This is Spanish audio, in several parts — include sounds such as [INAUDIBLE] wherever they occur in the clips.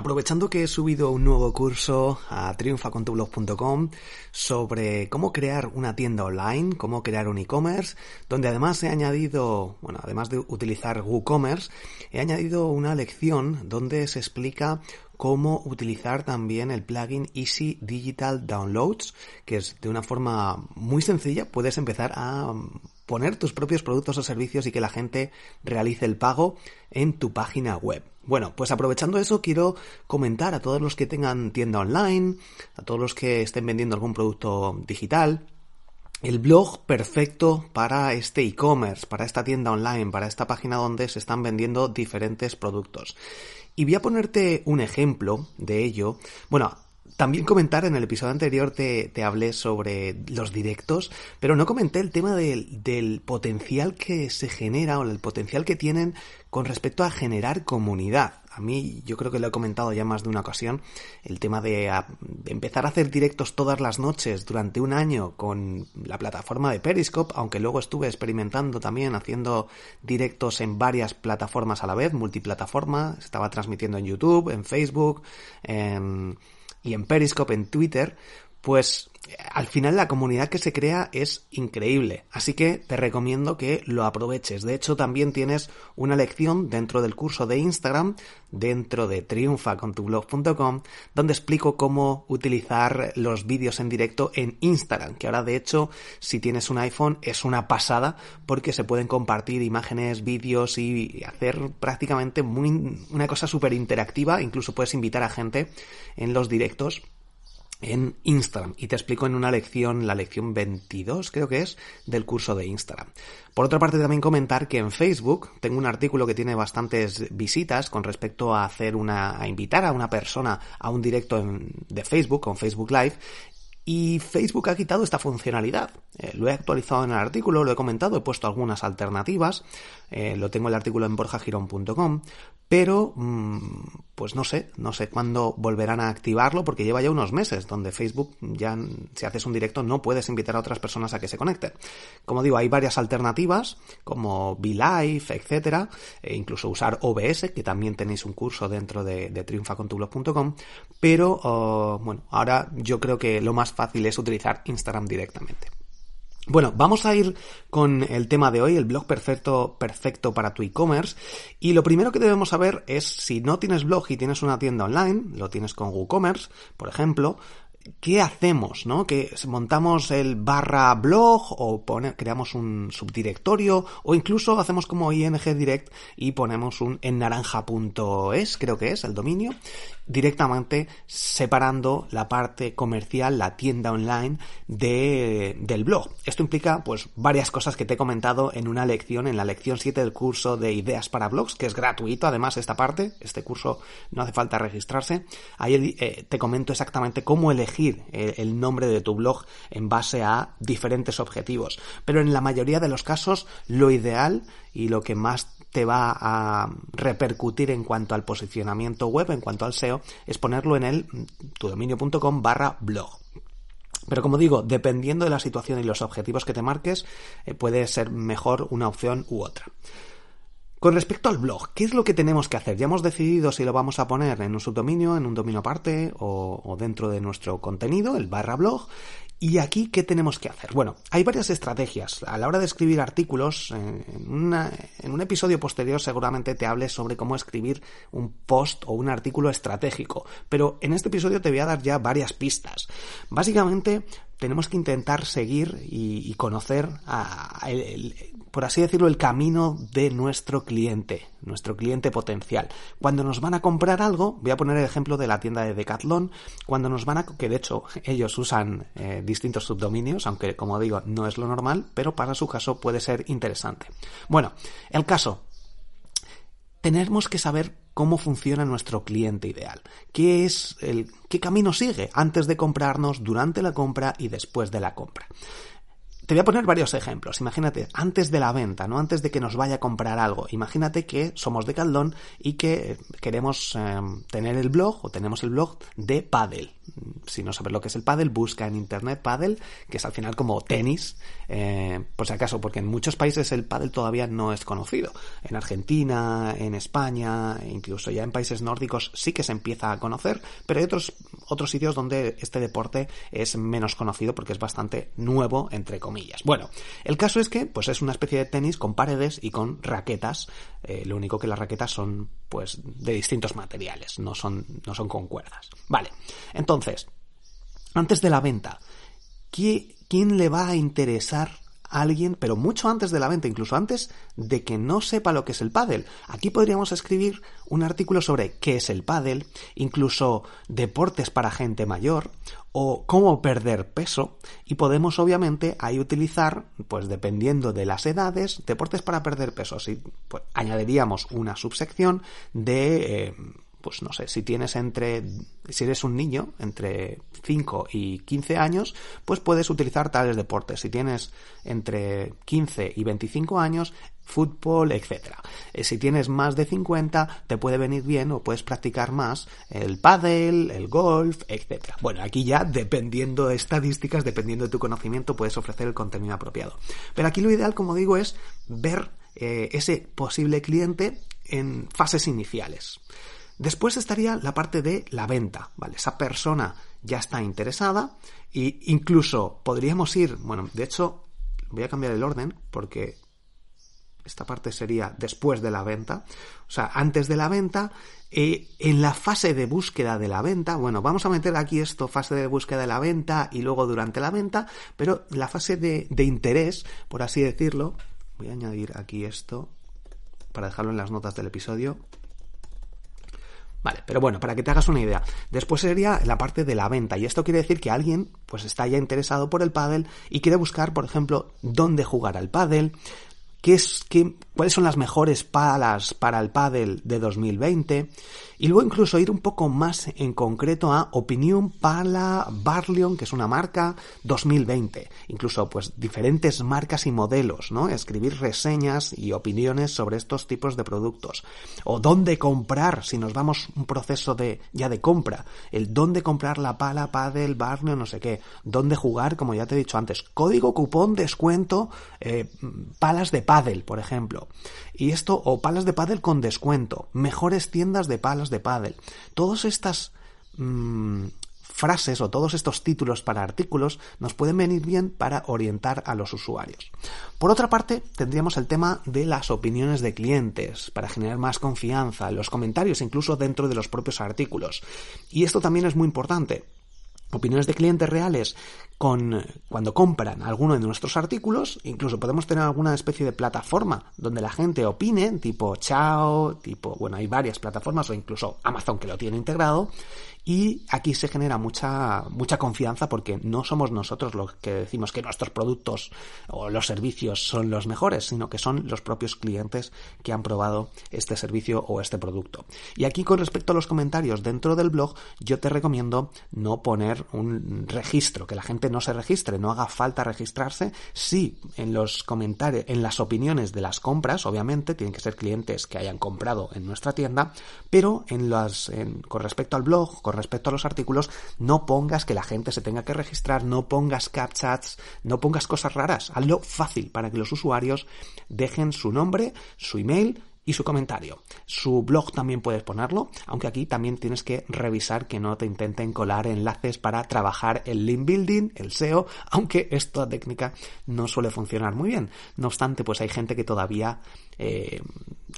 Aprovechando que he subido un nuevo curso a triunfacontublog.com sobre cómo crear una tienda online, cómo crear un e-commerce, donde además he añadido, bueno, además de utilizar WooCommerce, he añadido una lección donde se explica cómo utilizar también el plugin Easy Digital Downloads, que es de una forma muy sencilla, puedes empezar a poner tus propios productos o servicios y que la gente realice el pago en tu página web. Bueno, pues aprovechando eso quiero comentar a todos los que tengan tienda online, a todos los que estén vendiendo algún producto digital, el blog perfecto para este e-commerce, para esta tienda online, para esta página donde se están vendiendo diferentes productos. Y voy a ponerte un ejemplo de ello. Bueno, también comentar, en el episodio anterior te, hablé sobre los directos, pero no comenté el tema del, del, potencial que se genera o el potencial que tienen con respecto a generar comunidad. A mí, yo creo que lo he comentado ya más de una ocasión, el tema de, de empezar a hacer directos todas las noches durante un año con la plataforma de Periscope, aunque luego estuve experimentando también haciendo directos en varias plataformas a la vez, multiplataforma, estaba transmitiendo en YouTube, en Facebook, en y en Periscope, en Twitter, pues al final la comunidad que se crea es increíble. Así que te recomiendo que lo aproveches. De hecho, también tienes una lección dentro del curso de Instagram, dentro de triunfacontublog.com, donde explico cómo utilizar los vídeos en directo en Instagram, que ahora de hecho, si tienes un iPhone, es una pasada porque se pueden compartir imágenes, vídeos y hacer prácticamente una cosa súper interactiva. Incluso puedes invitar a gente en los directos en Instagram y te explico en una lección, la lección 22 creo que es, del curso de Instagram. Por otra parte también comentar que en Facebook tengo un artículo que tiene bastantes visitas con respecto a hacer una, a invitar a una persona a un directo de Facebook, con Facebook Live, y Facebook ha quitado esta funcionalidad. Eh, lo he actualizado en el artículo, lo he comentado, he puesto algunas alternativas. Eh, lo tengo el artículo en borjagirón.com. Pero, mm, pues no sé, no sé cuándo volverán a activarlo porque lleva ya unos meses donde Facebook ya, si haces un directo, no puedes invitar a otras personas a que se conecten. Como digo, hay varias alternativas como BeLive, etcétera, e incluso usar OBS, que también tenéis un curso dentro de, de triunfacontublog.com. Pero, oh, bueno, ahora yo creo que lo más fácil es utilizar Instagram directamente. Bueno, vamos a ir con el tema de hoy, el blog perfecto, perfecto para tu e-commerce. Y lo primero que debemos saber es si no tienes blog y tienes una tienda online, lo tienes con WooCommerce, por ejemplo, ¿qué hacemos? ¿No? Que montamos el barra blog o creamos un subdirectorio o incluso hacemos como ING Direct y ponemos un en naranja.es, creo que es el dominio, directamente separando la parte comercial, la tienda online de, del blog. Esto implica pues varias cosas que te he comentado en una lección, en la lección 7 del curso de ideas para blogs, que es gratuito además esta parte, este curso no hace falta registrarse. Ahí eh, te comento exactamente cómo elegir el, nombre de tu blog en base a diferentes objetivos. Pero en la mayoría de los casos lo ideal y lo que más te va a repercutir en cuanto al posicionamiento web, en cuanto al SEO, es ponerlo en el tudominio.com barra blog. Pero como digo, dependiendo de la situación y los objetivos que te marques, eh, puede ser mejor una opción u otra. Con respecto al blog, ¿qué es lo que tenemos que hacer? Ya hemos decidido si lo vamos a poner en un subdominio, en un dominio aparte o, dentro de nuestro contenido, el barra blog, ¿Y aquí qué tenemos que hacer? Bueno, hay varias estrategias. A la hora de escribir artículos, en, un episodio posterior seguramente te hable sobre cómo escribir un post o un artículo estratégico, pero en este episodio te voy a dar ya varias pistas. Básicamente, tenemos que intentar seguir y, conocer, a, el, por así decirlo, el camino de nuestro cliente, nuestro cliente potencial. Cuando nos van a comprar algo, voy a poner el ejemplo de la tienda de Decathlon, cuando nos van a, que de hecho ellos usan eh, distintos subdominios, aunque como digo no es lo normal, pero para su caso puede ser interesante. Bueno, el caso, tenemos que saber cómo funciona nuestro cliente ideal. ¿Qué es el, qué camino sigue antes de comprarnos, durante la compra y después de la compra? Te voy a poner varios ejemplos. Imagínate, antes de la venta, no antes de que nos vaya a comprar algo. Imagínate que somos de Caldón y que queremos em, tener el blog o tenemos el blog de paddle. Si no sabes lo que es el paddle, busca en internet paddle, que es al final como tenis, eh, por si acaso, porque en muchos países el paddle todavía no es conocido. En Argentina, en España, incluso ya en países nórdicos sí que se empieza a conocer, pero hay otros, otros sitios donde este deporte es menos conocido porque es bastante nuevo, entre comillas. Bueno, el caso es que pues es una especie de tenis con paredes y con raquetas. Eh, lo único que las raquetas son pues de distintos materiales, no son, no son con cuerdas. Vale, entonces, antes de la venta, ¿quién le va a interesar alguien, pero mucho antes de la venta, incluso antes de que no sepa lo que es el pádel. Aquí podríamos escribir un artículo sobre qué es el pádel, incluso deportes para gente mayor o cómo perder peso y podemos obviamente ahí utilizar, pues dependiendo de las edades, deportes para perder peso. Así pues, añadiríamos una subsección de eh, pues no sé, si tienes entre, si eres un niño entre 5 y 15 años, pues puedes utilizar tales deportes. Si tienes entre 15 y 25 años, fútbol, etc. Eh, si tienes más de 50, te puede venir bien o puedes practicar más el pádel, el golf, etc. Bueno, aquí ya dependiendo de estadísticas, dependiendo de tu conocimiento, puedes ofrecer el contenido apropiado. Pero aquí lo ideal, como digo, es ver eh, ese posible cliente en fases iniciales. Después estaría la parte de la venta, ¿vale? Esa persona ya está interesada e incluso podríamos ir, bueno, de hecho voy a cambiar el orden porque esta parte sería después de la venta, o sea, antes de la venta, eh, en la fase de búsqueda de la venta, bueno, vamos a meter aquí esto, fase de búsqueda de la venta y luego durante la venta, pero la fase de, de interés, por así decirlo, voy a añadir aquí esto para dejarlo en las notas del episodio, Vale, pero bueno, para que te hagas una idea. Después sería la parte de la venta. Y esto quiere decir que alguien pues está ya interesado por el pádel y quiere buscar, por ejemplo, dónde jugar al pádel, qué es, qué, cuáles son las mejores palas para el pádel de 2020 y luego incluso ir un poco más en concreto a Opinión Pala Barleon, que es una marca 2020. Incluso pues diferentes marcas y modelos, ¿no? Escribir reseñas y opiniones sobre estos tipos de productos. O dónde comprar, si nos vamos un proceso de ya de compra. El dónde comprar la pala, paddle, Barleon, no sé qué. Dónde jugar, como ya te he dicho antes. Código, cupón, descuento, eh, palas de paddle, por ejemplo. Y esto, o palas de pádel con descuento, mejores tiendas de palas de pádel. Todas estas mm, frases o todos estos títulos para artículos nos pueden venir bien para orientar a los usuarios. Por otra parte, tendríamos el tema de las opiniones de clientes, para generar más confianza, los comentarios incluso dentro de los propios artículos. Y esto también es muy importante opiniones de clientes reales con cuando compran alguno de nuestros artículos, incluso podemos tener alguna especie de plataforma donde la gente opine, tipo Chao, tipo, bueno, hay varias plataformas o incluso Amazon que lo tiene integrado y aquí se genera mucha, mucha confianza porque no somos nosotros los que decimos que nuestros productos o los servicios son los mejores, sino que son los propios clientes que han probado este servicio o este producto. Y aquí con respecto a los comentarios dentro del blog, yo te recomiendo no poner un registro, que la gente no se registre, no haga falta registrarse. Sí, en los comentarios, en las opiniones de las compras, obviamente, tienen que ser clientes que hayan comprado en nuestra tienda, pero en las, con respecto al blog, con respecto a los artículos, no pongas que la gente se tenga que registrar, no pongas captchats, no pongas cosas raras. Hazlo fácil para que los usuarios dejen su nombre, su email, y su comentario. Su blog también puedes ponerlo, aunque aquí también tienes que revisar que no te intenten colar enlaces para trabajar el link building, el SEO, [LAUGHS] aunque esta técnica no suele funcionar muy bien. No obstante, pues hay gente que todavía eh,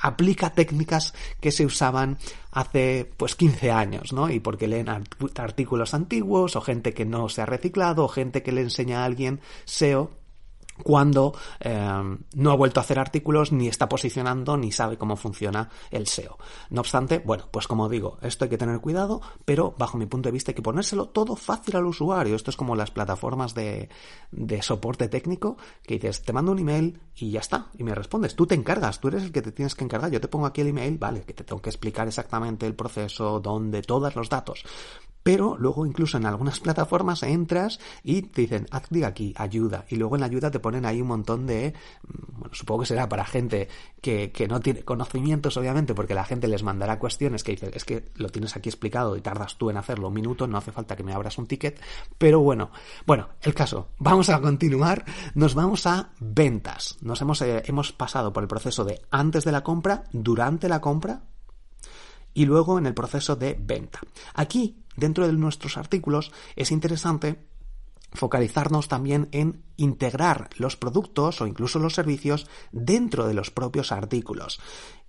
aplica técnicas que se usaban hace pues 15 años, ¿no? Y porque leen artículos antiguos o gente que no se ha reciclado o gente que le enseña a alguien SEO cuando eh, no ha vuelto a hacer artículos, ni está posicionando, ni sabe cómo funciona el SEO. No obstante, bueno, pues como digo, esto hay que tener cuidado, pero bajo mi punto de vista hay que ponérselo todo fácil al usuario. Esto es como las plataformas de, de soporte técnico que dices, te mando un email y ya está, y me respondes. Tú te encargas, tú eres el que te tienes que encargar. Yo te pongo aquí el email, vale, que te tengo que explicar exactamente el proceso, dónde, todos los datos pero luego incluso en algunas plataformas entras y te dicen, haz clic aquí, ayuda, y luego en la ayuda te ponen ahí un montón de, mm, bueno, supongo que será para gente que, que no tiene conocimientos, obviamente, porque la gente les mandará cuestiones que dice, es que lo tienes aquí explicado y tardas tú en hacerlo un minuto, no hace falta que me abras un ticket, pero bueno, bueno, el caso, vamos a continuar, nos vamos a ventas, nos hemos, eh, hemos pasado por el proceso de antes de la compra, durante la compra, y luego en el proceso de venta. Aquí dentro de nuestros artículos es interesante focalizarnos también en integrar los productos o incluso los servicios dentro de los propios artículos.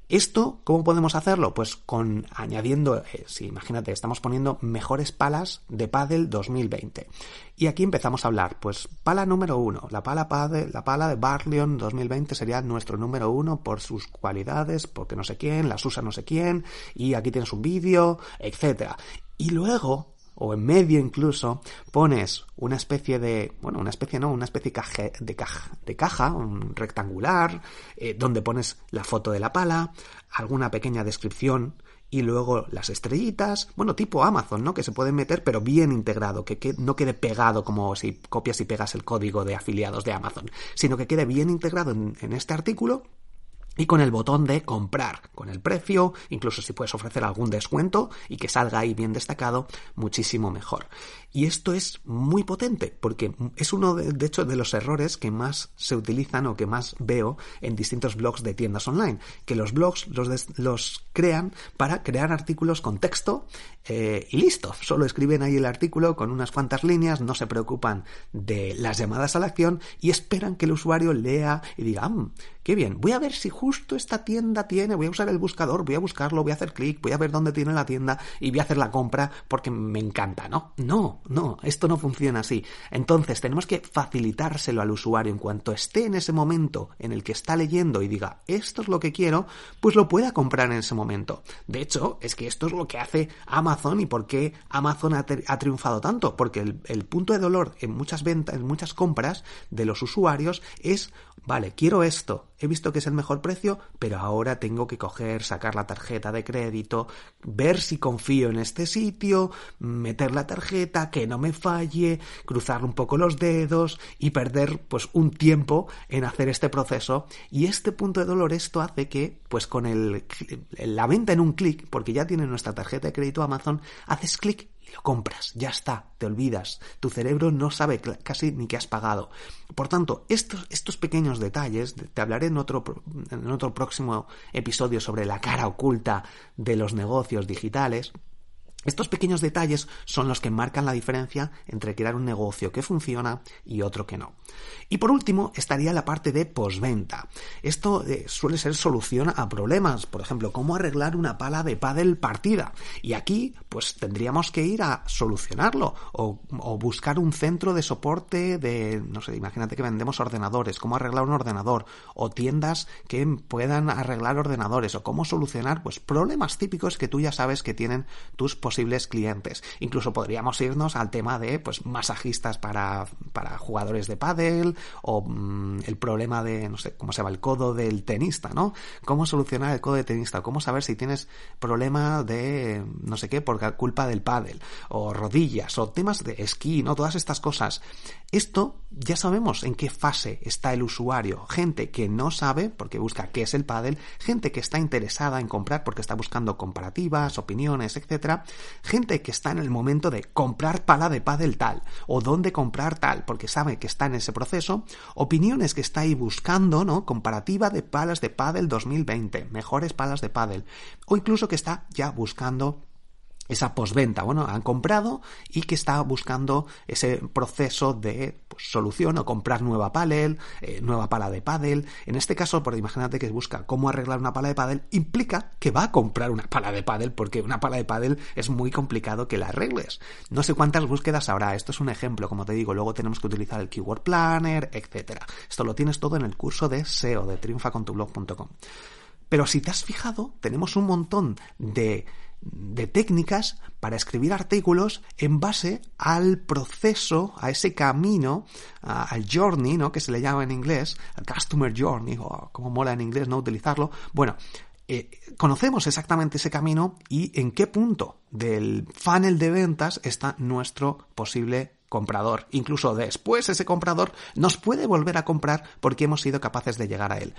Esto, ¿cómo podemos hacerlo? Pues con añadiendo, eh, si imagínate, estamos poniendo mejores palas de pádel 2020. Y aquí empezamos a hablar, pues pala número uno, la pala pádel, la pala de Barleon 2020 sería nuestro número uno por sus cualidades, porque no sé quién, las usa no sé quién, y aquí tienes un vídeo, etcétera. Y luego o en medio incluso, pones una especie de, bueno, una especie no, una especie de caja, de caja, un rectangular, eh, donde pones la foto de la pala, alguna pequeña descripción y luego las estrellitas, bueno, tipo Amazon, ¿no? Que se pueden meter, pero bien integrado, que, que, no quede pegado como si copias y pegas el código de afiliados de Amazon, sino que quede bien integrado en este artículo y con el botón de comprar, con el precio, incluso si puedes ofrecer algún descuento y que salga ahí bien destacado, muchísimo mejor. Y esto es muy potente porque es uno de, de hecho de los errores que más se utilizan o que más veo en distintos blogs de tiendas online, que los blogs los, los crean para crear artículos con texto eh, y listo, solo escriben ahí el artículo con unas cuantas líneas, no se preocupan de las llamadas a la acción y esperan que el usuario lea y diga, mm, qué bien, voy a ver si justo esta tienda tiene, voy a usar el buscador, voy a buscarlo, voy a hacer clic, voy a ver dónde tiene la tienda y voy a hacer la compra porque me encanta, ¿no? No, no, esto no funciona así. Entonces tenemos que facilitárselo al usuario en cuanto esté en ese momento en el que está leyendo y diga, esto es lo que quiero, pues lo pueda comprar en ese momento. De hecho, es que esto es lo que hace Amazon y por qué Amazon ha, triunfado tanto. Porque el, punto de dolor en muchas ventas, en muchas compras de los usuarios es, vale, quiero esto, he visto que es el mejor precio, pero ahora tengo que coger, sacar la tarjeta de crédito, ver si confío en este sitio, meter la tarjeta, que no me falle, cruzar un poco los dedos y perder pues un tiempo en hacer este proceso. Y este punto de dolor, esto hace que, pues con el, la venta en un clic, porque ya tiene nuestra tarjeta de crédito Amazon, haces clic y lo compras, ya está, te olvidas, tu cerebro no sabe casi ni que has pagado. Por tanto, estos, estos pequeños detalles, te hablaré en otro, en otro próximo episodio sobre la cara oculta de los negocios digitales, estos pequeños detalles son los que marcan la diferencia entre crear un negocio que funciona y otro que no. Y por último estaría la parte de posventa. Esto eh, suele ser solución a problemas, por ejemplo, cómo arreglar una pala de pádel partida. Y aquí, pues tendríamos que ir a solucionarlo o, o, buscar un centro de soporte de, no sé, imagínate que vendemos ordenadores, cómo arreglar un ordenador o tiendas que puedan arreglar ordenadores o cómo solucionar, pues problemas típicos que tú ya sabes que tienen tus posibles clientes. Incluso podríamos irnos al tema de pues masajistas para, para jugadores de pádel o mm, el problema de, no sé, cómo se llama, el codo del tenista, ¿no? Cómo solucionar el codo de tenista, cómo saber si tienes problema de, no sé qué, por culpa del pádel, o rodillas, o temas de esquí, ¿no? Todas estas cosas. Esto ya sabemos en qué fase está el usuario. Gente que no sabe porque busca qué es el pádel, gente que está interesada en comprar porque está buscando comparativas, opiniones, etcétera, gente que está en el momento de comprar pala de pádel tal o dónde comprar tal porque sabe que está en ese proceso, opiniones que está ahí buscando, ¿no? Comparativa de palas de pádel 2020, mejores palas de pádel o incluso que está ya buscando esa posventa, bueno, han comprado y que está buscando ese proceso de pues, solución o comprar nueva eh, nueva pala de pádel. En este caso, por imagínate que busca cómo arreglar una pala de pádel, implica que va a comprar una pala de pádel porque una pala de pádel es muy complicado que la arregles. No sé cuántas búsquedas habrá, esto es un ejemplo, como te digo, luego tenemos que utilizar el Keyword Planner, etcétera. Esto lo tienes todo en el curso de SEO de triunfacontublog.com. Pero si te has fijado, tenemos un montón de de técnicas para escribir artículos en base al proceso, a ese camino, al journey, ¿no? Que se le llama en inglés, al customer journey, o como mola en inglés no utilizarlo. Bueno, eh, conocemos exactamente ese camino y en qué punto del funnel de ventas está nuestro posible comprador. Incluso después ese comprador nos puede volver a comprar porque hemos sido capaces de llegar a él.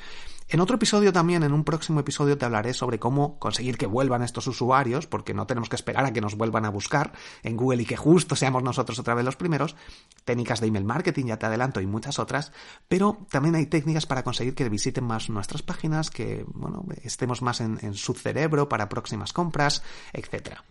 En otro episodio también, en un próximo episodio, te hablaré sobre cómo conseguir que vuelvan estos usuarios, porque no tenemos que esperar a que nos vuelvan a buscar en Google y que justo seamos nosotros otra vez los primeros. Técnicas de email marketing, ya te adelanto, y muchas otras. Pero también hay técnicas para conseguir que visiten más nuestras páginas, que bueno, estemos más en, su cerebro para próximas compras, etcétera.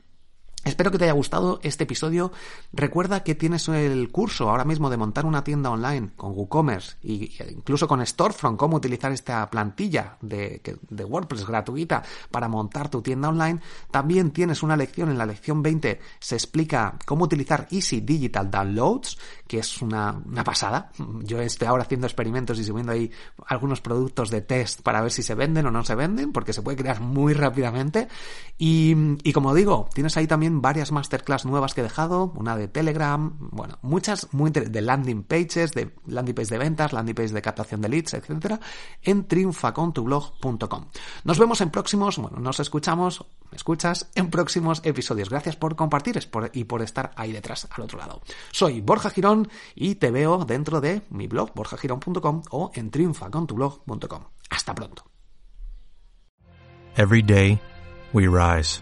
Espero que te haya gustado este episodio. Recuerda que tienes el curso ahora mismo de montar una tienda online con WooCommerce e incluso con Storefront, cómo utilizar esta plantilla de, WordPress gratuita para montar tu tienda online. También tienes una lección, en la lección 20 se explica cómo utilizar Easy Digital Downloads, que es una, pasada. Yo estoy ahora haciendo experimentos y subiendo ahí algunos productos de test para ver si se venden o no se venden, porque se puede crear muy rápidamente. Y como digo, tienes ahí también varias masterclass nuevas que he dejado, una de Telegram, bueno, muchas muy de landing pages, de landing pages de ventas, landing pages de captación de leads, etcétera, en triunfacontublog.com. Nos vemos en próximos, bueno, nos escuchamos, me escuchas en próximos episodios. Gracias por compartir y por estar ahí detrás al otro lado. Soy Borja Girón y te veo dentro de mi blog borjagirón.com o en triunfacontublog.com. Hasta pronto. Every day we rise